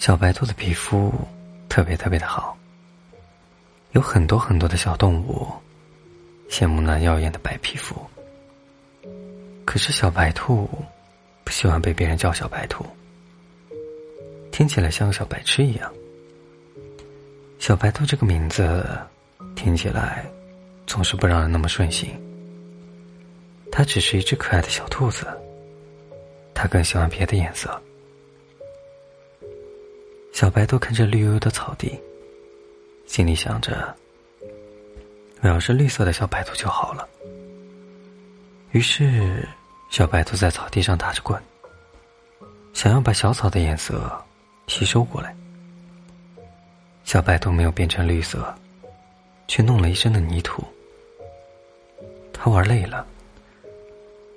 小白兔的皮肤特别特别的好，有很多很多的小动物羡慕那耀眼的白皮肤。可是小白兔不喜欢被别人叫小白兔，听起来像个小白痴一样。小白兔这个名字听起来总是不让人那么顺心。它只是一只可爱的小兔子，它更喜欢别的颜色。小白兔看着绿油油的草地，心里想着：“我要是绿色的小白兔就好了。”于是，小白兔在草地上打着滚，想要把小草的颜色吸收过来。小白兔没有变成绿色，却弄了一身的泥土。它玩累了。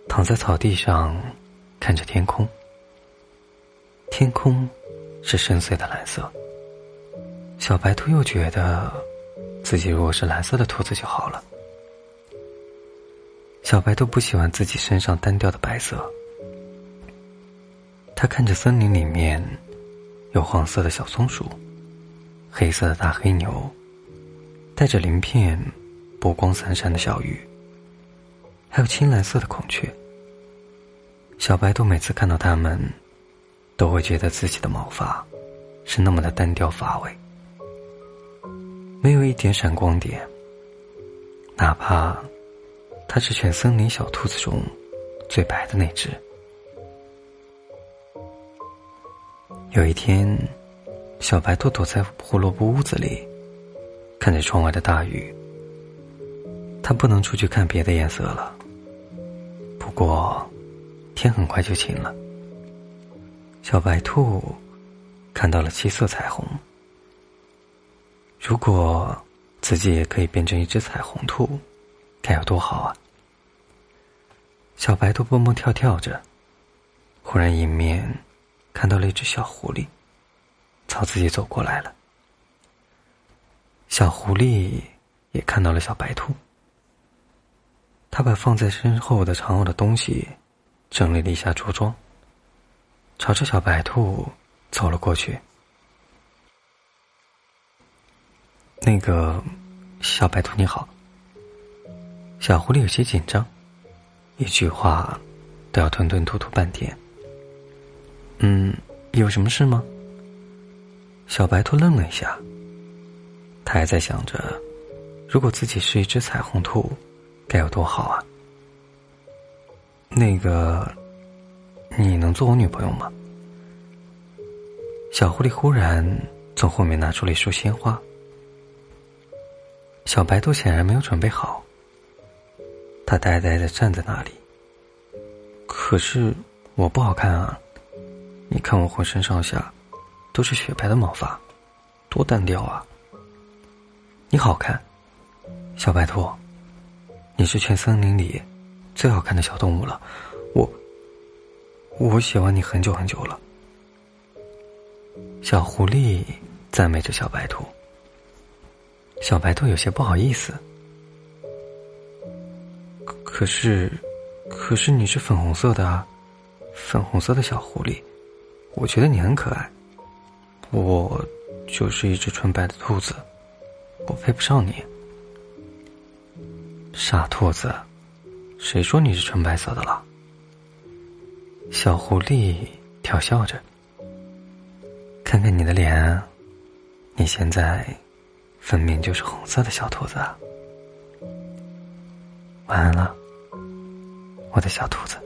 躺在草地上，看着天空。天空是深邃的蓝色。小白兔又觉得，自己如果是蓝色的兔子就好了。小白兔不喜欢自己身上单调的白色。它看着森林里面，有黄色的小松鼠，黑色的大黑牛，带着鳞片，波光闪闪的小鱼。还有青蓝色的孔雀。小白兔每次看到它们，都会觉得自己的毛发是那么的单调乏味，没有一点闪光点。哪怕它是全森林小兔子中最白的那只。有一天，小白兔躲在胡萝卜屋子里，看着窗外的大雨。它不能出去看别的颜色了。不过，天很快就晴了。小白兔看到了七色彩虹。如果自己也可以变成一只彩虹兔，该有多好啊！小白兔蹦蹦跳跳着，忽然迎面看到了一只小狐狸，朝自己走过来了。小狐狸也看到了小白兔。他把放在身后的长偶的东西整理了一下着装，朝着小白兔走了过去。那个小白兔你好。小狐狸有些紧张，一句话都要吞吞吐吐半天。嗯，有什么事吗？小白兔愣了一下，他还在想着，如果自己是一只彩虹兔。该有多好啊！那个，你能做我女朋友吗？小狐狸忽然从后面拿出了一束鲜花。小白兔显然没有准备好，他呆呆的站在那里。可是我不好看啊！你看我浑身上下都是雪白的毛发，多单调啊！你好看，小白兔。你是全森林里最好看的小动物了，我喜欢你很久很久了。小狐狸赞美着小白兔，小白兔有些不好意思。可是，可是你是粉红色的啊，粉红色的小狐狸，我觉得你很可爱。我就是一只纯白的兔子，我配不上你。傻兔子，谁说你是纯白色的了？小狐狸调笑着，看看你的脸，你现在分明就是红色的小兔子。晚安了，我的小兔子。